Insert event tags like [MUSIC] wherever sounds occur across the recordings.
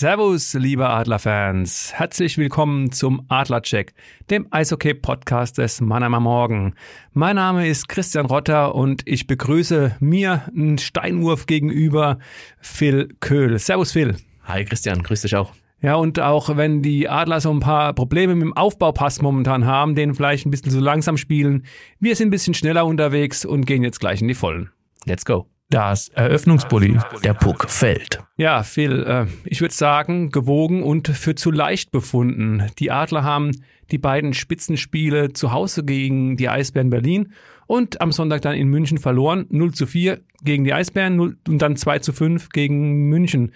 Servus, liebe Adlerfans. Herzlich willkommen zum Adlercheck, dem Eishockey-Podcast des Mannheimer Morgen. Mein Name ist Christian Rotter und ich begrüße mir einen Steinwurf gegenüber Phil Köhl. Servus, Phil. Hi, Christian. Grüß dich auch. Ja, und auch wenn die Adler so ein paar Probleme mit dem Aufbaupass momentan haben, den vielleicht ein bisschen zu langsam spielen, wir sind ein bisschen schneller unterwegs und gehen jetzt gleich in die Vollen. Let's go. Das Eröffnungsbully. Der Puck fällt. Ja, Phil, äh, ich würde sagen, gewogen und für zu leicht befunden. Die Adler haben die beiden Spitzenspiele zu Hause gegen die Eisbären Berlin und am Sonntag dann in München verloren. 0 zu 4 gegen die Eisbären 0, und dann 2 zu 5 gegen München.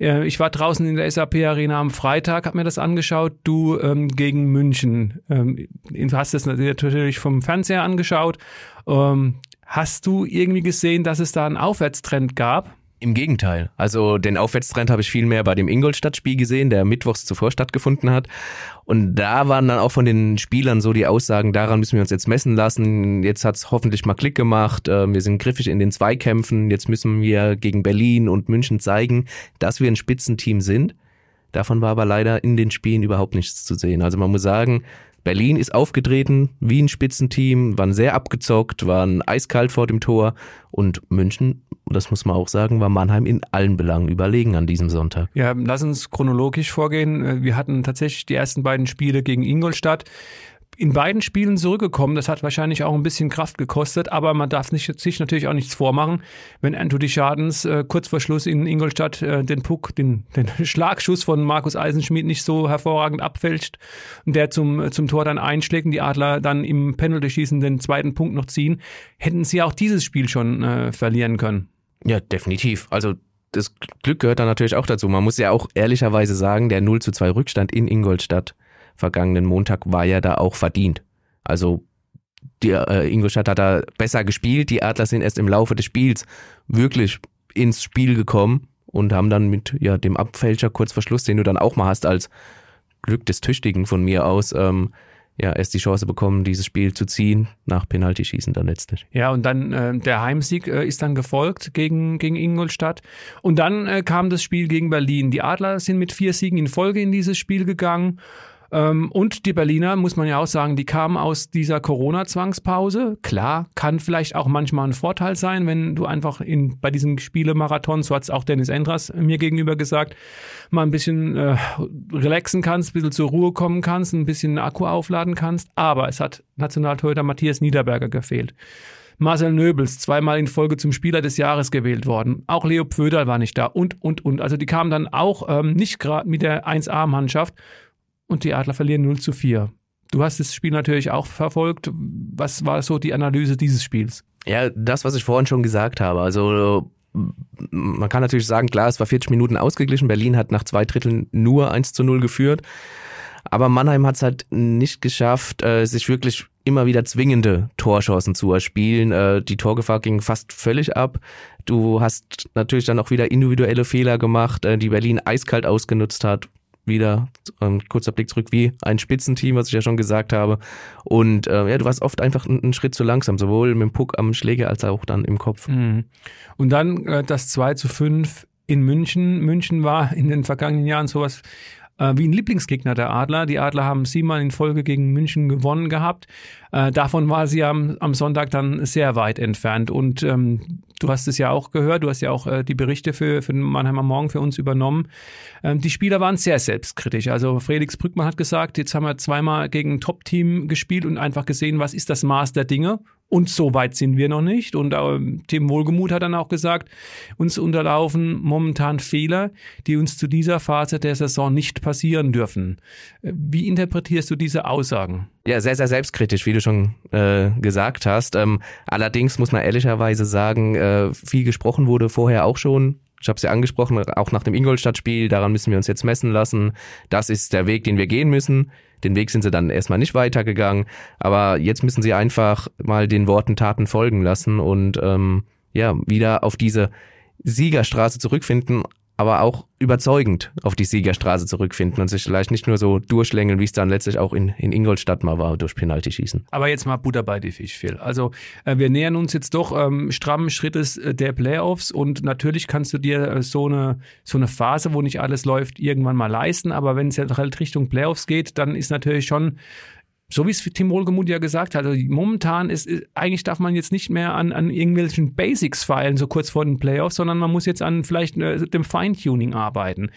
Äh, ich war draußen in der SAP Arena am Freitag, habe mir das angeschaut, du ähm, gegen München. Ähm, du hast das natürlich vom Fernseher angeschaut. Ähm, Hast du irgendwie gesehen, dass es da einen Aufwärtstrend gab? Im Gegenteil. Also den Aufwärtstrend habe ich viel mehr bei dem Ingolstadt-Spiel gesehen, der mittwochs zuvor stattgefunden hat. Und da waren dann auch von den Spielern so die Aussagen, daran müssen wir uns jetzt messen lassen. Jetzt hat es hoffentlich mal Klick gemacht. Äh, wir sind griffig in den Zweikämpfen. Jetzt müssen wir gegen Berlin und München zeigen, dass wir ein Spitzenteam sind. Davon war aber leider in den Spielen überhaupt nichts zu sehen. Also man muss sagen, Berlin ist aufgetreten wie ein Spitzenteam, waren sehr abgezockt, waren eiskalt vor dem Tor und München, das muss man auch sagen, war Mannheim in allen Belangen überlegen an diesem Sonntag. Ja, lass uns chronologisch vorgehen. Wir hatten tatsächlich die ersten beiden Spiele gegen Ingolstadt in beiden Spielen zurückgekommen. Das hat wahrscheinlich auch ein bisschen Kraft gekostet, aber man darf nicht, sich natürlich auch nichts vormachen, wenn Anthony Schadens äh, kurz vor Schluss in Ingolstadt äh, den Puck, den, den [LAUGHS] Schlagschuss von Markus Eisenschmidt nicht so hervorragend abfälscht und der zum, zum Tor dann einschlägt und die Adler dann im Penalty-Schießen den zweiten Punkt noch ziehen, hätten sie auch dieses Spiel schon äh, verlieren können. Ja, definitiv. Also das Glück gehört da natürlich auch dazu. Man muss ja auch ehrlicherweise sagen, der 0 zu 2 Rückstand in Ingolstadt vergangenen Montag war ja da auch verdient. Also die, äh, Ingolstadt hat da besser gespielt, die Adler sind erst im Laufe des Spiels wirklich ins Spiel gekommen und haben dann mit ja, dem Abfälscher kurz vor Schluss, den du dann auch mal hast als Glück des Tüchtigen von mir aus, ähm, ja, erst die Chance bekommen, dieses Spiel zu ziehen, nach Penaltyschießen dann letztlich. Ja, und dann äh, der Heimsieg äh, ist dann gefolgt gegen, gegen Ingolstadt. Und dann äh, kam das Spiel gegen Berlin. Die Adler sind mit vier Siegen in Folge in dieses Spiel gegangen und die Berliner, muss man ja auch sagen, die kamen aus dieser Corona-Zwangspause. Klar, kann vielleicht auch manchmal ein Vorteil sein, wenn du einfach in, bei diesem Spielemarathon, so hat es auch Dennis Endras mir gegenüber gesagt, mal ein bisschen äh, relaxen kannst, ein bisschen zur Ruhe kommen kannst, ein bisschen Akku aufladen kannst. Aber es hat Nationaltorhüter Matthias Niederberger gefehlt. Marcel Nöbels, zweimal in Folge zum Spieler des Jahres gewählt worden. Auch Leo Pföderl war nicht da und, und, und. Also die kamen dann auch ähm, nicht gerade mit der 1A-Mannschaft, und die Adler verlieren 0 zu 4. Du hast das Spiel natürlich auch verfolgt. Was war so die Analyse dieses Spiels? Ja, das, was ich vorhin schon gesagt habe. Also man kann natürlich sagen, klar, es war 40 Minuten ausgeglichen. Berlin hat nach zwei Dritteln nur 1 zu 0 geführt. Aber Mannheim hat es halt nicht geschafft, äh, sich wirklich immer wieder zwingende Torchancen zu erspielen. Äh, die Torgefahr ging fast völlig ab. Du hast natürlich dann auch wieder individuelle Fehler gemacht, äh, die Berlin eiskalt ausgenutzt hat wieder ein kurzer Blick zurück wie ein Spitzenteam, was ich ja schon gesagt habe. Und äh, ja, du warst oft einfach einen Schritt zu langsam, sowohl mit dem Puck am Schläger als auch dann im Kopf. Mhm. Und dann äh, das 2 zu 5 in München. München war in den vergangenen Jahren sowas äh, wie ein Lieblingsgegner der Adler. Die Adler haben siebenmal in Folge gegen München gewonnen gehabt. Äh, davon war sie am, am Sonntag dann sehr weit entfernt. Und ähm, du hast es ja auch gehört, du hast ja auch äh, die Berichte für, für den Mannheimer Morgen für uns übernommen. Ähm, die Spieler waren sehr selbstkritisch. Also Felix Brückmann hat gesagt, jetzt haben wir zweimal gegen ein Top-Team gespielt und einfach gesehen, was ist das Maß der Dinge. Und so weit sind wir noch nicht. Und äh, Tim Wohlgemuth hat dann auch gesagt, uns unterlaufen momentan Fehler, die uns zu dieser Phase der Saison nicht passieren dürfen. Wie interpretierst du diese Aussagen? Ja, sehr, sehr selbstkritisch, wie du schon äh, gesagt hast. Ähm, allerdings muss man ehrlicherweise sagen, äh, viel gesprochen wurde vorher auch schon ich habe es ja angesprochen, auch nach dem Ingolstadt-Spiel, daran müssen wir uns jetzt messen lassen. Das ist der Weg, den wir gehen müssen. Den Weg sind sie dann erstmal nicht weitergegangen, aber jetzt müssen sie einfach mal den Worten Taten folgen lassen und ähm, ja, wieder auf diese Siegerstraße zurückfinden, aber auch überzeugend auf die Siegerstraße zurückfinden und sich vielleicht nicht nur so durchschlängeln, wie es dann letztlich auch in, in Ingolstadt mal war, durch Penalty schießen. Aber jetzt mal Butter bei die Fisch, Phil. Also äh, wir nähern uns jetzt doch ähm, strammen Schrittes äh, der Playoffs und natürlich kannst du dir äh, so, eine, so eine Phase, wo nicht alles läuft, irgendwann mal leisten, aber wenn es jetzt halt Richtung Playoffs geht, dann ist natürlich schon so wie es Tim Wohlgemuth ja gesagt hat, also momentan ist, eigentlich darf man jetzt nicht mehr an, an irgendwelchen Basics feilen, so kurz vor den Playoffs, sondern man muss jetzt an vielleicht äh, dem Feintuning arbeiten.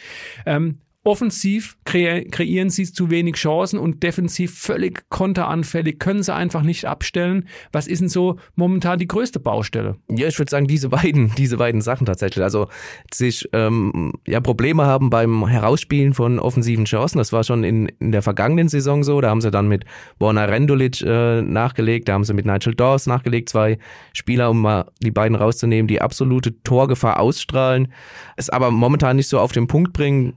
Ähm, Offensiv kre kreieren sie zu wenig Chancen und defensiv völlig konteranfällig, können sie einfach nicht abstellen. Was ist denn so momentan die größte Baustelle? Ja, ich würde sagen, diese beiden, [LAUGHS] diese beiden Sachen tatsächlich. Also sich ähm, ja Probleme haben beim Herausspielen von offensiven Chancen. Das war schon in, in der vergangenen Saison so. Da haben sie dann mit Borna Rendulic äh, nachgelegt, da haben sie mit Nigel Dawes nachgelegt, zwei Spieler, um mal die beiden rauszunehmen, die absolute Torgefahr ausstrahlen, es aber momentan nicht so auf den Punkt bringen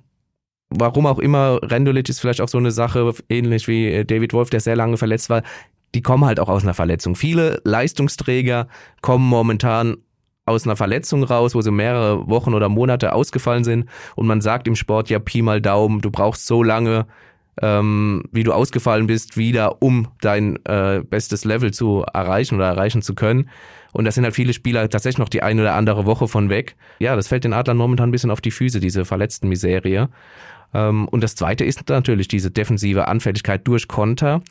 warum auch immer, Rendulic ist vielleicht auch so eine Sache, ähnlich wie äh, David Wolf, der sehr lange verletzt war, die kommen halt auch aus einer Verletzung. Viele Leistungsträger kommen momentan aus einer Verletzung raus, wo sie mehrere Wochen oder Monate ausgefallen sind und man sagt im Sport ja Pi mal Daumen, du brauchst so lange, ähm, wie du ausgefallen bist, wieder, um dein äh, bestes Level zu erreichen oder erreichen zu können. Und da sind halt viele Spieler tatsächlich noch die eine oder andere Woche von weg. Ja, das fällt den Adlern momentan ein bisschen auf die Füße, diese verletzten Miserie. Ähm, und das zweite ist natürlich diese defensive Anfälligkeit durch Konter.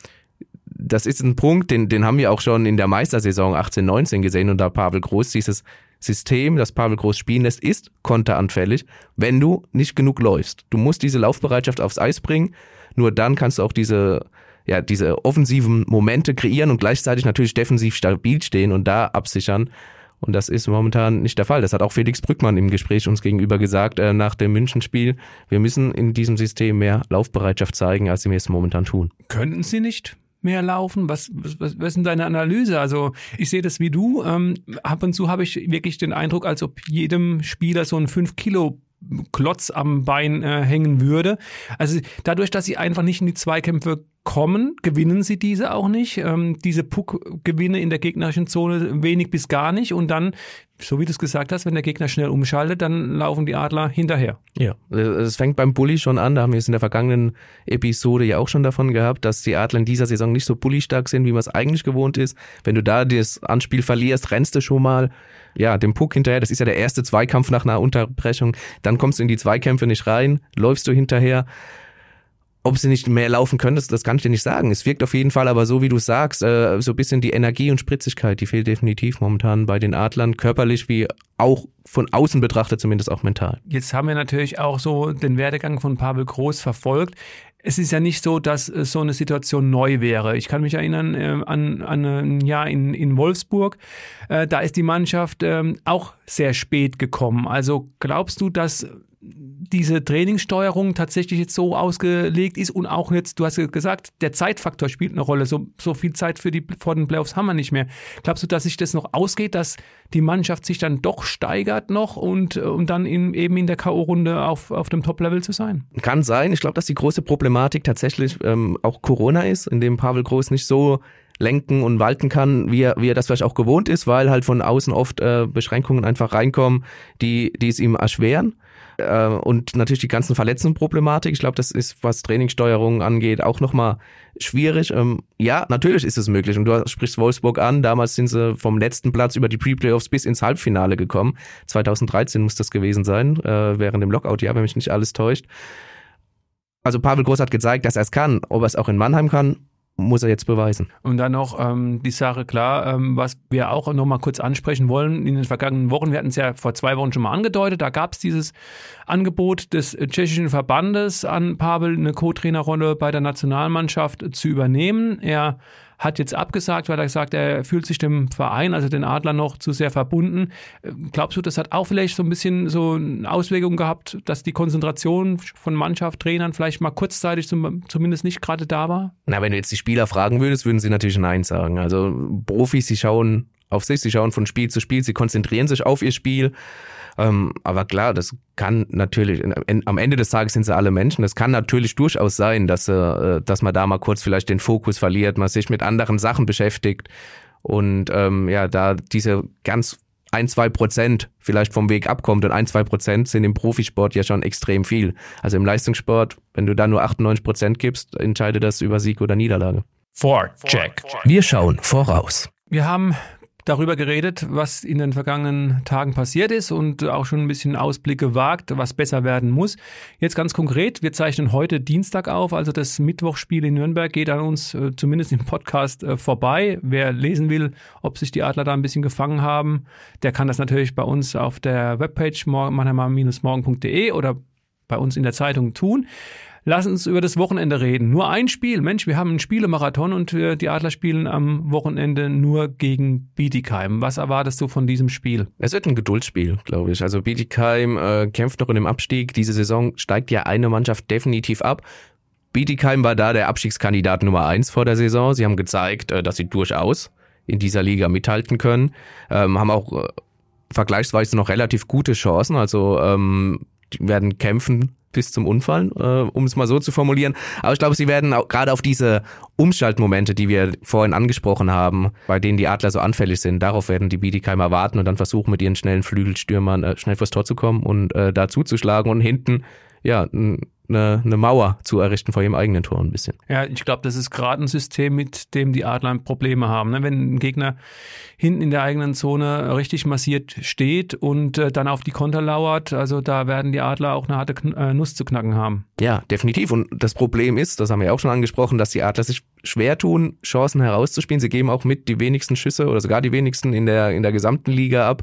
Das ist ein Punkt, den, den haben wir auch schon in der Meistersaison 18, 19 gesehen unter Pavel Groß. Dieses System, das Pavel Groß spielen lässt, ist konteranfällig, wenn du nicht genug läufst. Du musst diese Laufbereitschaft aufs Eis bringen. Nur dann kannst du auch diese, ja, diese offensiven Momente kreieren und gleichzeitig natürlich defensiv stabil stehen und da absichern. Und das ist momentan nicht der Fall. Das hat auch Felix Brückmann im Gespräch uns gegenüber gesagt äh, nach dem Münchenspiel. Wir müssen in diesem System mehr Laufbereitschaft zeigen, als sie es momentan tun. Könnten sie nicht? mehr laufen? Was, was, was ist denn deine Analyse? Also ich sehe das wie du. Ähm, ab und zu habe ich wirklich den Eindruck, als ob jedem Spieler so ein 5 Kilo Klotz am Bein äh, hängen würde. Also dadurch, dass sie einfach nicht in die Zweikämpfe kommen, gewinnen sie diese auch nicht. Ähm, diese Puck-Gewinne in der gegnerischen Zone wenig bis gar nicht. Und dann, so wie du es gesagt hast, wenn der Gegner schnell umschaltet, dann laufen die Adler hinterher. Ja, es fängt beim Bully schon an. Da haben wir es in der vergangenen Episode ja auch schon davon gehabt, dass die Adler in dieser Saison nicht so bullystark sind, wie man es eigentlich gewohnt ist. Wenn du da das Anspiel verlierst, rennst du schon mal ja, dem Puck hinterher. Das ist ja der erste Zweikampf nach einer Unterbrechung. Dann kommst du in die Zweikämpfe nicht rein, läufst du hinterher. Ob sie nicht mehr laufen können, das, das kann ich dir nicht sagen. Es wirkt auf jeden Fall aber so, wie du sagst, äh, so ein bisschen die Energie und Spritzigkeit, die fehlt definitiv momentan bei den Adlern, körperlich wie auch von außen betrachtet, zumindest auch mental. Jetzt haben wir natürlich auch so den Werdegang von Pavel Groß verfolgt es ist ja nicht so, dass äh, so eine Situation neu wäre. Ich kann mich erinnern äh, an, an ein Jahr in, in Wolfsburg. Äh, da ist die Mannschaft äh, auch sehr spät gekommen. Also glaubst du, dass diese Trainingssteuerung tatsächlich jetzt so ausgelegt ist und auch jetzt, du hast ja gesagt, der Zeitfaktor spielt eine Rolle. So, so viel Zeit für die vor den Playoffs haben wir nicht mehr. Glaubst du, dass sich das noch ausgeht, dass die Mannschaft sich dann doch steigert noch und, und dann in, eben in der K.O.-Runde auf, auf dem Top-Level zu sein? Kann sein. Ich glaube, dass die große Problematik tatsächlich ähm, auch Corona ist, in dem Pavel Groß nicht so lenken und walten kann, wie er, wie er das vielleicht auch gewohnt ist, weil halt von außen oft äh, Beschränkungen einfach reinkommen, die, die es ihm erschweren. Äh, und natürlich die ganzen Verletzungsproblematik. Ich glaube, das ist, was Trainingssteuerung angeht, auch nochmal schwierig. Ähm, ja, natürlich ist es möglich. Und du sprichst Wolfsburg an. Damals sind sie vom letzten Platz über die Pre-Playoffs bis ins Halbfinale gekommen. 2013 muss das gewesen sein, äh, während dem Lockout, ja, wenn mich nicht alles täuscht. Also Pavel Groß hat gezeigt, dass er es kann. Ob er es auch in Mannheim kann, muss er jetzt beweisen. Und dann noch ähm, die Sache klar, ähm, was wir auch noch mal kurz ansprechen wollen in den vergangenen Wochen. Wir hatten es ja vor zwei Wochen schon mal angedeutet. Da gab es dieses Angebot des tschechischen Verbandes an Pavel eine Co-Trainerrolle bei der Nationalmannschaft zu übernehmen. Er hat jetzt abgesagt, weil er gesagt, er fühlt sich dem Verein, also den Adler noch zu sehr verbunden. Äh, glaubst du, das hat auch vielleicht so ein bisschen so eine Auswirkung gehabt, dass die Konzentration von Mannschaft, Trainern vielleicht mal kurzzeitig zum, zumindest nicht gerade da war? Na, wenn du jetzt die Spieler fragen würdest, würden sie natürlich Nein sagen. Also Profis, sie schauen auf sich, sie schauen von Spiel zu Spiel, sie konzentrieren sich auf ihr Spiel. Ähm, aber klar, das kann natürlich, am Ende des Tages sind sie alle Menschen. Das kann natürlich durchaus sein, dass, äh, dass man da mal kurz vielleicht den Fokus verliert, man sich mit anderen Sachen beschäftigt und ähm, ja, da diese ganz ein, zwei Prozent vielleicht vom Weg abkommt und ein, zwei Prozent sind im Profisport ja schon extrem viel. Also im Leistungssport, wenn du da nur 98 Prozent gibst, entscheidet das über Sieg oder Niederlage. Vorcheck. Wir schauen voraus. Wir haben darüber geredet, was in den vergangenen Tagen passiert ist und auch schon ein bisschen Ausblick gewagt, was besser werden muss. Jetzt ganz konkret, wir zeichnen heute Dienstag auf, also das Mittwochspiel in Nürnberg geht an uns äh, zumindest im Podcast äh, vorbei. Wer lesen will, ob sich die Adler da ein bisschen gefangen haben, der kann das natürlich bei uns auf der Webpage mannheimer-morgen.de oder bei uns in der Zeitung tun. Lass uns über das Wochenende reden. Nur ein Spiel. Mensch, wir haben einen Spielemarathon und die Adler spielen am Wochenende nur gegen Bietigheim. Was erwartest du von diesem Spiel? Es wird ein Geduldsspiel, glaube ich. Also Bietigheim äh, kämpft noch in dem Abstieg. Diese Saison steigt ja eine Mannschaft definitiv ab. Bietigheim war da der Abstiegskandidat Nummer eins vor der Saison. Sie haben gezeigt, äh, dass sie durchaus in dieser Liga mithalten können. Ähm, haben auch äh, vergleichsweise noch relativ gute Chancen. Also ähm, die werden kämpfen bis zum Unfall, äh, um es mal so zu formulieren. Aber ich glaube, sie werden auch gerade auf diese Umschaltmomente, die wir vorhin angesprochen haben, bei denen die Adler so anfällig sind, darauf werden die Biedigheimer warten und dann versuchen, mit ihren schnellen Flügelstürmern äh, schnell vors Tor zu kommen und äh, da zuzuschlagen und hinten ja eine, eine Mauer zu errichten vor ihrem eigenen Tor ein bisschen. Ja, ich glaube, das ist gerade ein System, mit dem die Adler Probleme haben. Ne? Wenn ein Gegner hinten in der eigenen Zone richtig massiert steht und äh, dann auf die Konter lauert, also da werden die Adler auch eine harte äh, Nuss zu knacken haben. Ja, definitiv. Und das Problem ist, das haben wir ja auch schon angesprochen, dass die Adler sich schwer tun, Chancen herauszuspielen. Sie geben auch mit die wenigsten Schüsse oder sogar die wenigsten in der, in der gesamten Liga ab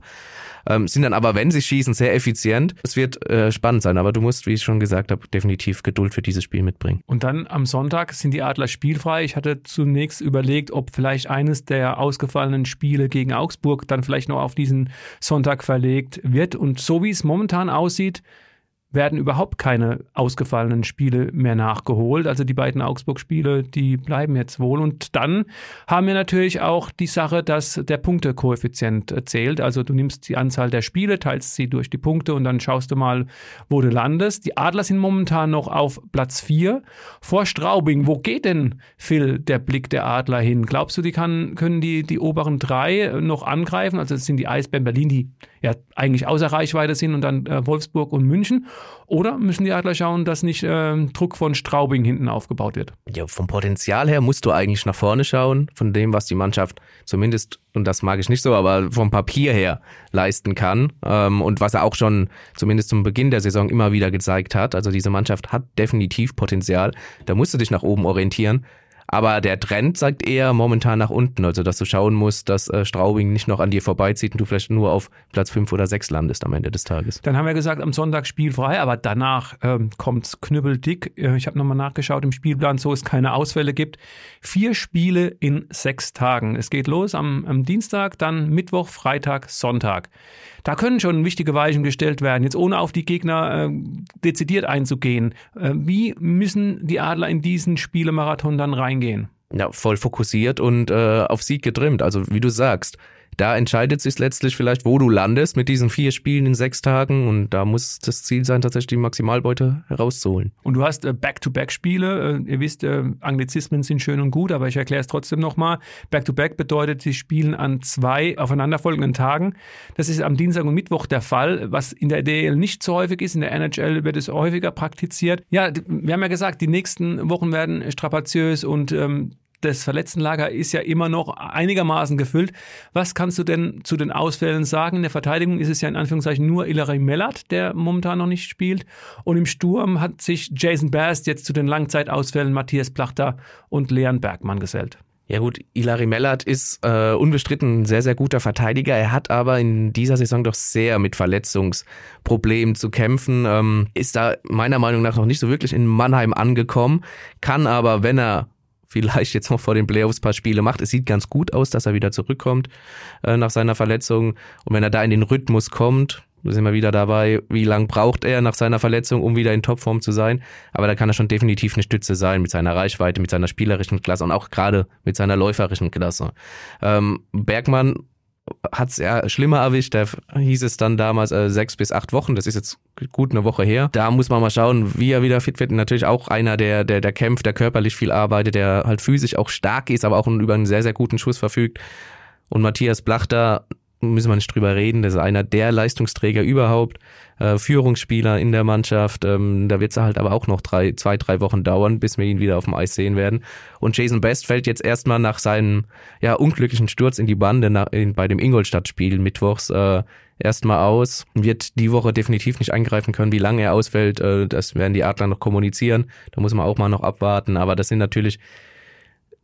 ähm, sind dann aber, wenn sie schießen, sehr effizient. Es wird äh, spannend sein, aber du musst, wie ich schon gesagt habe, definitiv Geduld für dieses Spiel mitbringen. Und dann am Sonntag sind die Adler spielfrei. Ich hatte zunächst überlegt, ob vielleicht eines der ausgefallenen Spiele gegen Augsburg dann vielleicht noch auf diesen Sonntag verlegt wird. Und so wie es momentan aussieht, werden überhaupt keine ausgefallenen Spiele mehr nachgeholt. Also die beiden Augsburg-Spiele, die bleiben jetzt wohl. Und dann haben wir natürlich auch die Sache, dass der Punktekoeffizient zählt. Also du nimmst die Anzahl der Spiele, teilst sie durch die Punkte und dann schaust du mal, wo du landest. Die Adler sind momentan noch auf Platz 4 vor Straubing. Wo geht denn, Phil, der Blick der Adler hin? Glaubst du, die kann, können die, die oberen drei noch angreifen? Also es sind die Eisbären Berlin, die ja eigentlich außer Reichweite sind und dann äh, Wolfsburg und München. Oder müssen die Adler schauen, dass nicht äh, Druck von Straubing hinten aufgebaut wird? Ja, vom Potenzial her musst du eigentlich nach vorne schauen, von dem, was die Mannschaft zumindest, und das mag ich nicht so, aber vom Papier her leisten kann. Ähm, und was er auch schon zumindest zum Beginn der Saison immer wieder gezeigt hat. Also diese Mannschaft hat definitiv Potenzial. Da musst du dich nach oben orientieren. Aber der Trend sagt eher momentan nach unten, also dass du schauen musst, dass äh, Straubing nicht noch an dir vorbeizieht und du vielleicht nur auf Platz fünf oder sechs landest am Ende des Tages. Dann haben wir gesagt, am Sonntag spielfrei, aber danach ähm, kommt knüppeldick. Äh, ich habe nochmal nachgeschaut im Spielplan, so es keine Ausfälle gibt. Vier Spiele in sechs Tagen. Es geht los am, am Dienstag, dann Mittwoch, Freitag, Sonntag. Da können schon wichtige Weichen gestellt werden, jetzt ohne auf die Gegner äh, dezidiert einzugehen. Äh, wie müssen die Adler in diesen Spielemarathon dann reingehen? Ja, voll fokussiert und äh, auf Sieg getrimmt. Also wie du sagst, da entscheidet sich letztlich vielleicht, wo du landest mit diesen vier Spielen in sechs Tagen und da muss das Ziel sein, tatsächlich die Maximalbeute herauszuholen. Und du hast äh, Back-to-Back-Spiele. Äh, ihr wisst, äh, Anglizismen sind schön und gut, aber ich erkläre es trotzdem nochmal. Back-to-Back bedeutet, sie spielen an zwei aufeinanderfolgenden Tagen. Das ist am Dienstag und Mittwoch der Fall, was in der DL nicht so häufig ist. In der NHL wird es häufiger praktiziert. Ja, wir haben ja gesagt, die nächsten Wochen werden strapaziös und ähm, das Verletztenlager ist ja immer noch einigermaßen gefüllt. Was kannst du denn zu den Ausfällen sagen? In der Verteidigung ist es ja in Anführungszeichen nur Ilari Mellert, der momentan noch nicht spielt. Und im Sturm hat sich Jason Bast jetzt zu den Langzeitausfällen Matthias Plachter und Leon Bergmann gesellt. Ja gut, Ilari Mellert ist äh, unbestritten ein sehr, sehr guter Verteidiger. Er hat aber in dieser Saison doch sehr mit Verletzungsproblemen zu kämpfen. Ähm, ist da meiner Meinung nach noch nicht so wirklich in Mannheim angekommen, kann aber, wenn er vielleicht jetzt noch vor den Playoffs paar Spiele macht. Es sieht ganz gut aus, dass er wieder zurückkommt äh, nach seiner Verletzung. Und wenn er da in den Rhythmus kommt, sind wir wieder dabei, wie lang braucht er nach seiner Verletzung, um wieder in Topform zu sein. Aber da kann er schon definitiv eine Stütze sein mit seiner Reichweite, mit seiner spielerischen Klasse und auch gerade mit seiner läuferischen Klasse. Ähm, Bergmann hat es ja schlimmer erwischt. Da hieß es dann damals äh, sechs bis acht Wochen. Das ist jetzt gut eine Woche her. Da muss man mal schauen, wie er wieder fit wird. Natürlich auch einer, der, der, der kämpft, der körperlich viel arbeitet, der halt physisch auch stark ist, aber auch über einen sehr, sehr guten Schuss verfügt. Und Matthias Blachter, müssen wir nicht drüber reden. Das ist einer der Leistungsträger überhaupt, äh, Führungsspieler in der Mannschaft. Ähm, da wird es halt aber auch noch drei, zwei, drei Wochen dauern, bis wir ihn wieder auf dem Eis sehen werden. Und Jason Best fällt jetzt erstmal nach seinem ja, unglücklichen Sturz in die Bande nach, in, bei dem Ingolstadt-Spiel mittwochs äh, erstmal aus. Wird die Woche definitiv nicht eingreifen können. Wie lange er ausfällt, äh, das werden die Adler noch kommunizieren. Da muss man auch mal noch abwarten. Aber das sind natürlich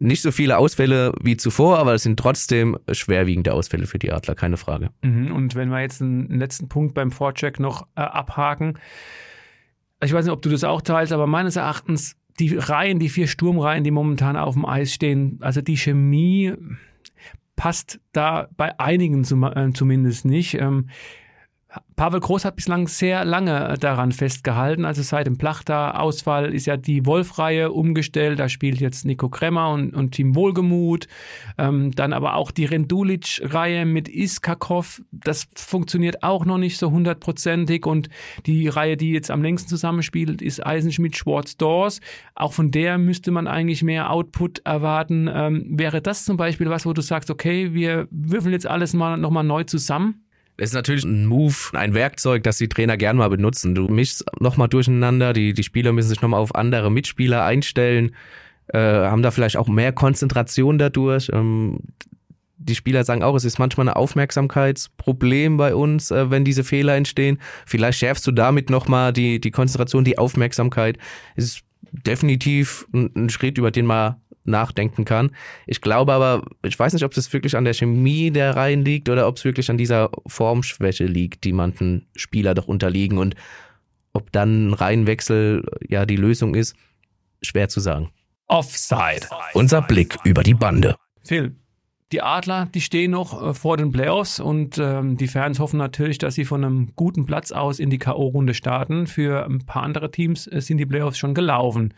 nicht so viele Ausfälle wie zuvor, aber es sind trotzdem schwerwiegende Ausfälle für die Adler, keine Frage. Mhm, und wenn wir jetzt einen letzten Punkt beim Vorcheck noch äh, abhaken, ich weiß nicht, ob du das auch teilst, aber meines Erachtens die Reihen, die vier Sturmreihen, die momentan auf dem Eis stehen, also die Chemie passt da bei einigen zum, äh, zumindest nicht. Ähm, Pavel Groß hat bislang sehr lange daran festgehalten. Also seit dem Plachter-Ausfall ist ja die Wolf-Reihe umgestellt. Da spielt jetzt Nico Kremmer und, und Team Wohlgemut. Ähm, dann aber auch die Rendulic-Reihe mit Iskakov. Das funktioniert auch noch nicht so hundertprozentig. Und die Reihe, die jetzt am längsten zusammenspielt, ist Eisenschmidt-Schwarz-Dors. Auch von der müsste man eigentlich mehr Output erwarten. Ähm, wäre das zum Beispiel was, wo du sagst, okay, wir würfeln jetzt alles mal nochmal neu zusammen? Ist natürlich ein Move, ein Werkzeug, das die Trainer gern mal benutzen. Du mischst nochmal durcheinander, die, die Spieler müssen sich nochmal auf andere Mitspieler einstellen, äh, haben da vielleicht auch mehr Konzentration dadurch. Ähm, die Spieler sagen auch, es ist manchmal ein Aufmerksamkeitsproblem bei uns, äh, wenn diese Fehler entstehen. Vielleicht schärfst du damit nochmal die, die Konzentration, die Aufmerksamkeit. Es ist definitiv ein, ein Schritt, über den man nachdenken kann. Ich glaube aber, ich weiß nicht, ob es wirklich an der Chemie der Reihen liegt oder ob es wirklich an dieser Formschwäche liegt, die manchen Spieler doch unterliegen und ob dann ein Reihenwechsel ja die Lösung ist, schwer zu sagen. Offside. Unser Blick über die Bande. Phil, die Adler, die stehen noch äh, vor den Playoffs und ähm, die Fans hoffen natürlich, dass sie von einem guten Platz aus in die K.O.-Runde starten. Für ein paar andere Teams äh, sind die Playoffs schon gelaufen.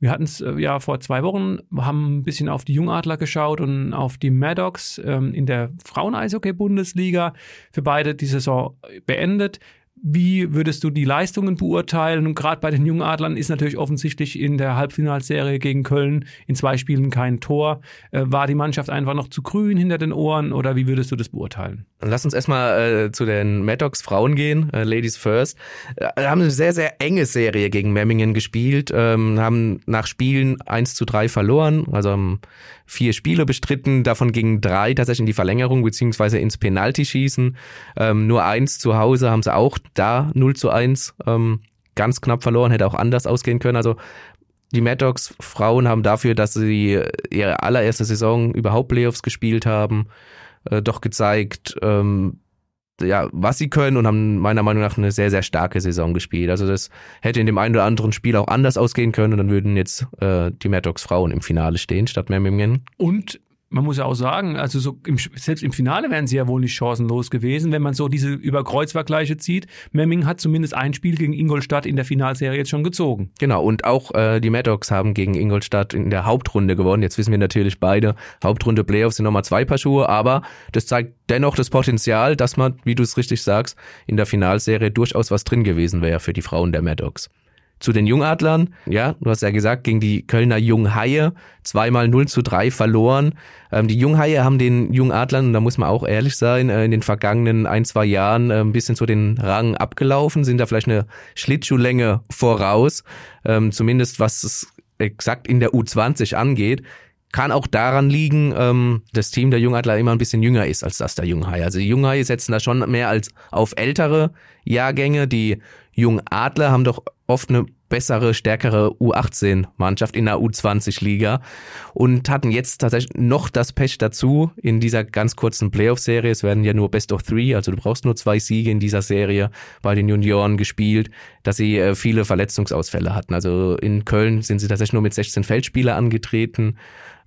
Wir hatten es äh, ja vor zwei Wochen, haben ein bisschen auf die Jungadler geschaut und auf die Maddox ähm, in der Frauen-Eishockey-Bundesliga. Für beide die Saison beendet. Wie würdest du die Leistungen beurteilen? Und gerade bei den jungen Adlern ist natürlich offensichtlich in der Halbfinalserie gegen Köln in zwei Spielen kein Tor. Äh, war die Mannschaft einfach noch zu grün hinter den Ohren oder wie würdest du das beurteilen? Lass uns erstmal äh, zu den Maddox Frauen gehen, äh, Ladies First. Äh, haben eine sehr, sehr enge Serie gegen Memmingen gespielt, ähm, haben nach Spielen 1 zu 3 verloren, also haben vier Spiele bestritten, davon gingen drei tatsächlich in die Verlängerung beziehungsweise ins Penaltyschießen. Ähm, nur eins zu Hause haben sie auch da 0 zu 1 ähm, ganz knapp verloren, hätte auch anders ausgehen können. Also die Mad Dogs Frauen haben dafür, dass sie ihre allererste Saison überhaupt Playoffs gespielt haben, äh, doch gezeigt, ähm, ja, was sie können und haben meiner Meinung nach eine sehr, sehr starke Saison gespielt. Also das hätte in dem einen oder anderen Spiel auch anders ausgehen können und dann würden jetzt äh, die Mad Dogs Frauen im Finale stehen statt Memmingen. Und man muss ja auch sagen, also so im, selbst im Finale wären sie ja wohl nicht chancenlos gewesen, wenn man so diese Überkreuzvergleiche zieht. Memming hat zumindest ein Spiel gegen Ingolstadt in der Finalserie jetzt schon gezogen. Genau, und auch äh, die Maddox haben gegen Ingolstadt in der Hauptrunde gewonnen. Jetzt wissen wir natürlich beide, Hauptrunde Playoffs sind nochmal zwei Paar Schuhe, aber das zeigt dennoch das Potenzial, dass man, wie du es richtig sagst, in der Finalserie durchaus was drin gewesen wäre für die Frauen der Maddox zu den Jungadlern. Ja, du hast ja gesagt, gegen die Kölner Junghaie zweimal 0 zu 3 verloren. Ähm, die Junghaie haben den Jungadlern, und da muss man auch ehrlich sein, äh, in den vergangenen ein, zwei Jahren äh, ein bisschen zu den Rang abgelaufen, sind da vielleicht eine Schlittschuhlänge voraus, ähm, zumindest was es exakt in der U20 angeht. Kann auch daran liegen, ähm, das Team der Jungadler immer ein bisschen jünger ist als das der Junghaie. Also die Junghaie setzen da schon mehr als auf ältere Jahrgänge. Die jungen Adler haben doch oft eine bessere, stärkere U18-Mannschaft in der U20-Liga und hatten jetzt tatsächlich noch das Pech dazu in dieser ganz kurzen Playoff-Serie. Es werden ja nur Best of Three, also du brauchst nur zwei Siege in dieser Serie bei den Junioren gespielt, dass sie äh, viele Verletzungsausfälle hatten. Also in Köln sind sie tatsächlich nur mit 16 Feldspieler angetreten.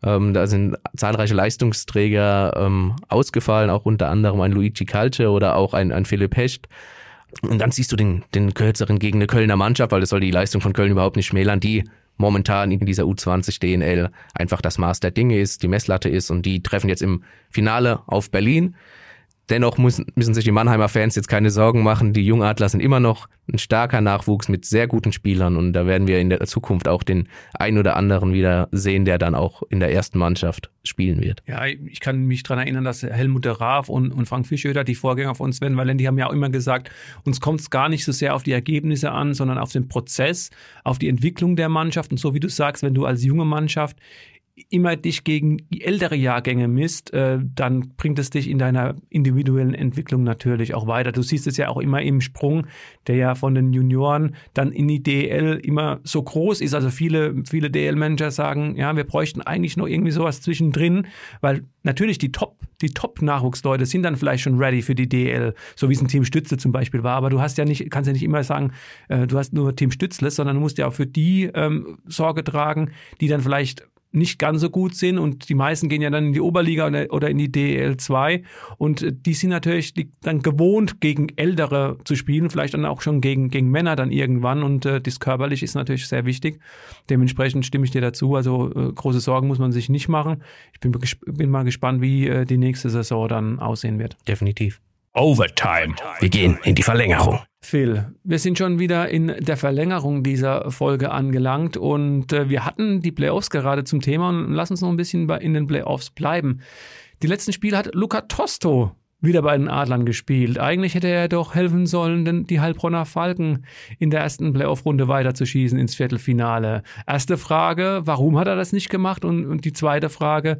Ähm, da sind zahlreiche Leistungsträger ähm, ausgefallen, auch unter anderem ein Luigi Calce oder auch ein, ein Philipp Hecht. Und dann siehst du den, den kürzeren gegen eine Kölner Mannschaft, weil das soll die Leistung von Köln überhaupt nicht schmälern, die momentan in dieser U20 DNL einfach das Maß der Dinge ist, die Messlatte ist und die treffen jetzt im Finale auf Berlin. Dennoch müssen, müssen sich die Mannheimer Fans jetzt keine Sorgen machen. Die Jungadler sind immer noch ein starker Nachwuchs mit sehr guten Spielern und da werden wir in der Zukunft auch den ein oder anderen wieder sehen, der dann auch in der ersten Mannschaft spielen wird. Ja, ich kann mich dran erinnern, dass Helmut der Raaf und, und Frank Fischöder, die Vorgänger von Sven Valent, die haben ja auch immer gesagt, uns kommt es gar nicht so sehr auf die Ergebnisse an, sondern auf den Prozess, auf die Entwicklung der Mannschaft. Und so wie du sagst, wenn du als junge Mannschaft immer dich gegen ältere Jahrgänge misst, äh, dann bringt es dich in deiner individuellen Entwicklung natürlich auch weiter. Du siehst es ja auch immer im Sprung, der ja von den Junioren dann in die DL immer so groß ist. Also viele, viele DL-Manager sagen, ja, wir bräuchten eigentlich noch irgendwie sowas zwischendrin, weil natürlich die Top, die Top-Nachwuchsleute sind dann vielleicht schon ready für die DL, so wie es ein Team Stütze zum Beispiel war. Aber du hast ja nicht, kannst ja nicht immer sagen, äh, du hast nur Team Stützle, sondern du musst ja auch für die ähm, Sorge tragen, die dann vielleicht nicht ganz so gut sind und die meisten gehen ja dann in die Oberliga oder in die DL2 und äh, die sind natürlich dann gewohnt, gegen Ältere zu spielen, vielleicht dann auch schon gegen, gegen Männer dann irgendwann und äh, das körperlich ist natürlich sehr wichtig. Dementsprechend stimme ich dir dazu, also äh, große Sorgen muss man sich nicht machen. Ich bin, bin mal gespannt, wie äh, die nächste Saison dann aussehen wird. Definitiv. Overtime. Wir gehen in die Verlängerung. Phil, wir sind schon wieder in der Verlängerung dieser Folge angelangt und äh, wir hatten die Playoffs gerade zum Thema und lass uns noch ein bisschen bei, in den Playoffs bleiben. Die letzten Spiele hat Luca Tosto wieder bei den Adlern gespielt. Eigentlich hätte er doch helfen sollen, denn die Heilbronner Falken in der ersten Playoff-Runde weiterzuschießen ins Viertelfinale. Erste Frage, warum hat er das nicht gemacht? Und, und die zweite Frage,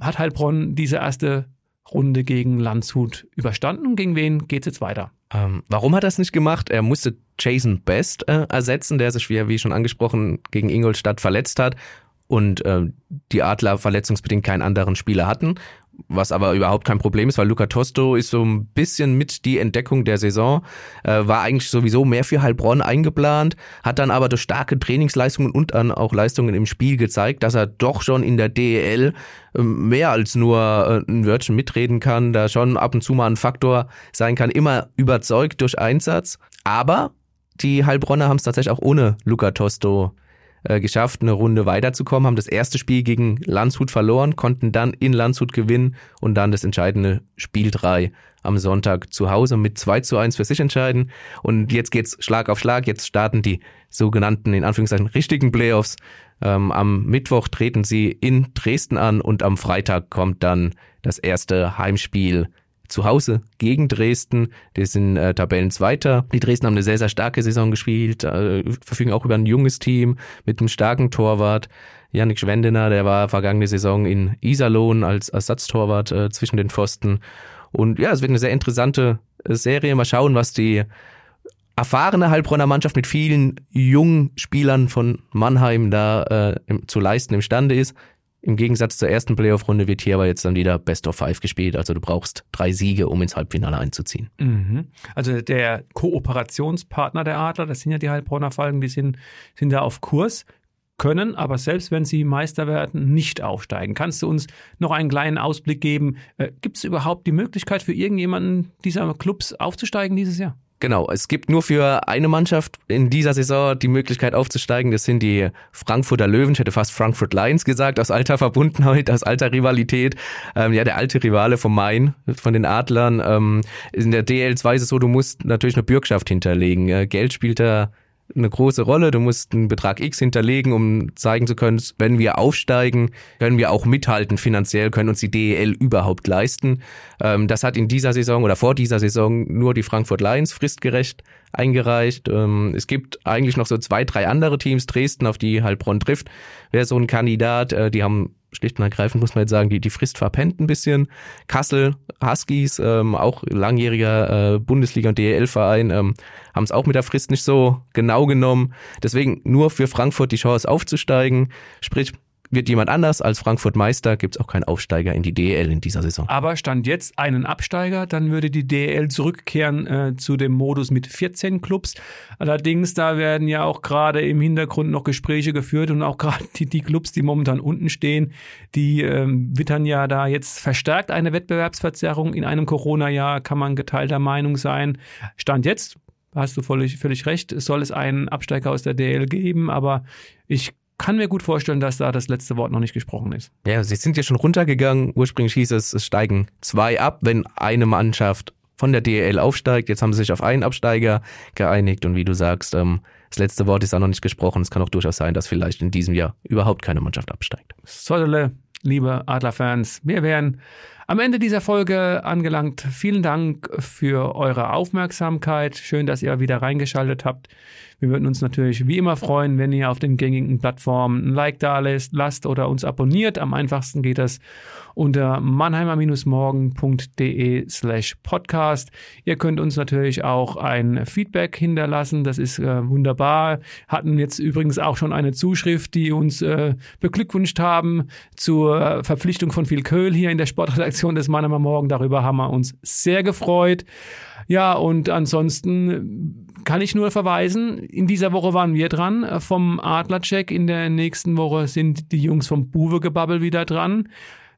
hat Heilbronn diese erste Runde gegen Landshut überstanden gegen wen geht es jetzt weiter? Ähm, warum hat er es nicht gemacht? Er musste Jason Best äh, ersetzen, der sich, wie, wie schon angesprochen, gegen Ingolstadt verletzt hat und äh, die Adler verletzungsbedingt keinen anderen Spieler hatten was aber überhaupt kein Problem ist, weil Luca Tosto ist so ein bisschen mit die Entdeckung der Saison, äh, war eigentlich sowieso mehr für Heilbronn eingeplant, hat dann aber durch starke Trainingsleistungen und dann auch Leistungen im Spiel gezeigt, dass er doch schon in der DEL äh, mehr als nur äh, ein Wörtchen mitreden kann, da schon ab und zu mal ein Faktor sein kann, immer überzeugt durch Einsatz. Aber die Heilbronner haben es tatsächlich auch ohne Luca Tosto äh, geschafft, eine Runde weiterzukommen, haben das erste Spiel gegen Landshut verloren, konnten dann in Landshut gewinnen und dann das entscheidende Spiel 3 am Sonntag zu Hause mit 2 zu 1 für sich entscheiden. Und jetzt geht's Schlag auf Schlag. Jetzt starten die sogenannten, in Anführungszeichen, richtigen Playoffs. Ähm, am Mittwoch treten sie in Dresden an und am Freitag kommt dann das erste Heimspiel zu Hause gegen Dresden. Die sind äh, Tabellenzweiter. Die Dresden haben eine sehr, sehr starke Saison gespielt, äh, verfügen auch über ein junges Team mit einem starken Torwart. Yannick Schwendener, der war vergangene Saison in Iserlohn als Ersatztorwart äh, zwischen den Pfosten. Und ja, es wird eine sehr interessante äh, Serie. Mal schauen, was die erfahrene Heilbronner Mannschaft mit vielen jungen Spielern von Mannheim da äh, zu leisten imstande ist. Im Gegensatz zur ersten Playoff-Runde wird hier aber jetzt dann wieder Best of Five gespielt. Also du brauchst drei Siege, um ins Halbfinale einzuziehen. Mhm. Also der Kooperationspartner der Adler, das sind ja die Heilbronner Falken, die sind, sind da auf Kurs können, aber selbst wenn sie Meister werden, nicht aufsteigen. Kannst du uns noch einen kleinen Ausblick geben? Äh, Gibt es überhaupt die Möglichkeit für irgendjemanden dieser Clubs aufzusteigen dieses Jahr? Genau, es gibt nur für eine Mannschaft in dieser Saison die Möglichkeit aufzusteigen. Das sind die Frankfurter Löwen. Ich hätte fast Frankfurt Lions gesagt, aus alter Verbundenheit, aus alter Rivalität. Ähm, ja, der alte Rivale vom Main, von den Adlern. Ähm, in der DL2 ist es so, du musst natürlich eine Bürgschaft hinterlegen. Äh, Geld spielt da eine große Rolle. Du musst einen Betrag X hinterlegen, um zeigen zu können, wenn wir aufsteigen, können wir auch mithalten finanziell, können uns die DEL überhaupt leisten. Ähm, das hat in dieser Saison oder vor dieser Saison nur die Frankfurt Lions fristgerecht eingereicht. Ähm, es gibt eigentlich noch so zwei, drei andere Teams, Dresden, auf die Heilbronn trifft, wäre so ein Kandidat. Äh, die haben schlicht und ergreifend muss man jetzt sagen, die, die Frist verpennt ein bisschen. Kassel, Huskies, ähm, auch langjähriger äh, Bundesliga- und DEL-Verein, ähm, haben es auch mit der Frist nicht so genau genommen. Deswegen nur für Frankfurt die Chance aufzusteigen. Sprich, wird jemand anders als Frankfurt Meister, gibt es auch keinen Aufsteiger in die DEL in dieser Saison. Aber stand jetzt einen Absteiger, dann würde die DEL zurückkehren äh, zu dem Modus mit 14 Clubs. Allerdings, da werden ja auch gerade im Hintergrund noch Gespräche geführt und auch [LAUGHS] gerade die, die Clubs, die momentan unten stehen, die ähm, wittern ja da jetzt verstärkt eine Wettbewerbsverzerrung. In einem Corona-Jahr kann man geteilter Meinung sein. Stand jetzt, hast du völlig, völlig recht, soll es einen Absteiger aus der DL geben, aber ich kann mir gut vorstellen, dass da das letzte Wort noch nicht gesprochen ist. Ja, sie sind ja schon runtergegangen. Ursprünglich hieß es, es steigen zwei ab, wenn eine Mannschaft von der DEL aufsteigt. Jetzt haben sie sich auf einen Absteiger geeinigt und wie du sagst, ähm, das letzte Wort ist auch noch nicht gesprochen. Es kann auch durchaus sein, dass vielleicht in diesem Jahr überhaupt keine Mannschaft absteigt. Solle, liebe Adlerfans, wir wären am Ende dieser Folge angelangt. Vielen Dank für eure Aufmerksamkeit. Schön, dass ihr wieder reingeschaltet habt. Wir würden uns natürlich wie immer freuen, wenn ihr auf den gängigen Plattformen ein Like da lässt, lasst oder uns abonniert. Am einfachsten geht das unter mannheimer-morgen.de slash podcast. Ihr könnt uns natürlich auch ein Feedback hinterlassen. Das ist äh, wunderbar. Hatten jetzt übrigens auch schon eine Zuschrift, die uns äh, beglückwünscht haben zur Verpflichtung von Phil Köhl hier in der Sportredaktion des Mannheimer Morgen. Darüber haben wir uns sehr gefreut. Ja, und ansonsten kann ich nur verweisen, in dieser Woche waren wir dran vom Adlercheck. In der nächsten Woche sind die Jungs vom Buwe-Gebabbel wieder dran.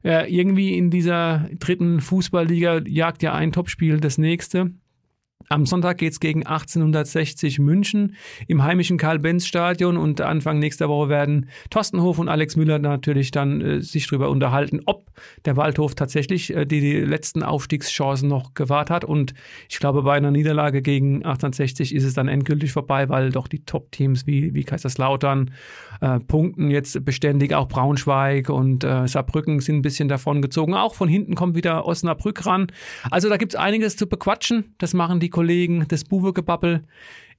Äh, irgendwie in dieser dritten Fußballliga jagt ja ein Topspiel das nächste. Am Sonntag geht's gegen 1860 München im heimischen Karl-Benz-Stadion und Anfang nächster Woche werden Thorsten Hof und Alex Müller natürlich dann äh, sich darüber unterhalten, ob der Waldhof tatsächlich äh, die, die letzten Aufstiegschancen noch gewahrt hat. Und ich glaube, bei einer Niederlage gegen 1860 ist es dann endgültig vorbei, weil doch die Top-Teams wie, wie Kaiserslautern äh, punkten jetzt beständig, auch Braunschweig und äh, Saarbrücken sind ein bisschen davon gezogen. Auch von hinten kommt wieder Osnabrück ran. Also da gibt's einiges zu bequatschen. Das machen die Kollegen des Buwe-Gebabbel.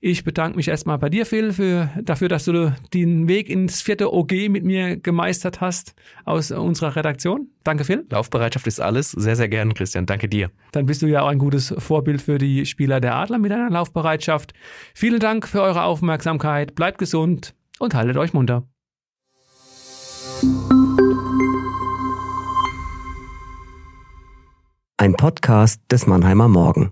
Ich bedanke mich erstmal bei dir, Phil, für, dafür, dass du den Weg ins vierte OG mit mir gemeistert hast aus unserer Redaktion. Danke, Phil. Laufbereitschaft ist alles. Sehr, sehr gern, Christian. Danke dir. Dann bist du ja auch ein gutes Vorbild für die Spieler der Adler mit deiner Laufbereitschaft. Vielen Dank für eure Aufmerksamkeit. Bleibt gesund und haltet euch munter. Ein Podcast des Mannheimer Morgen.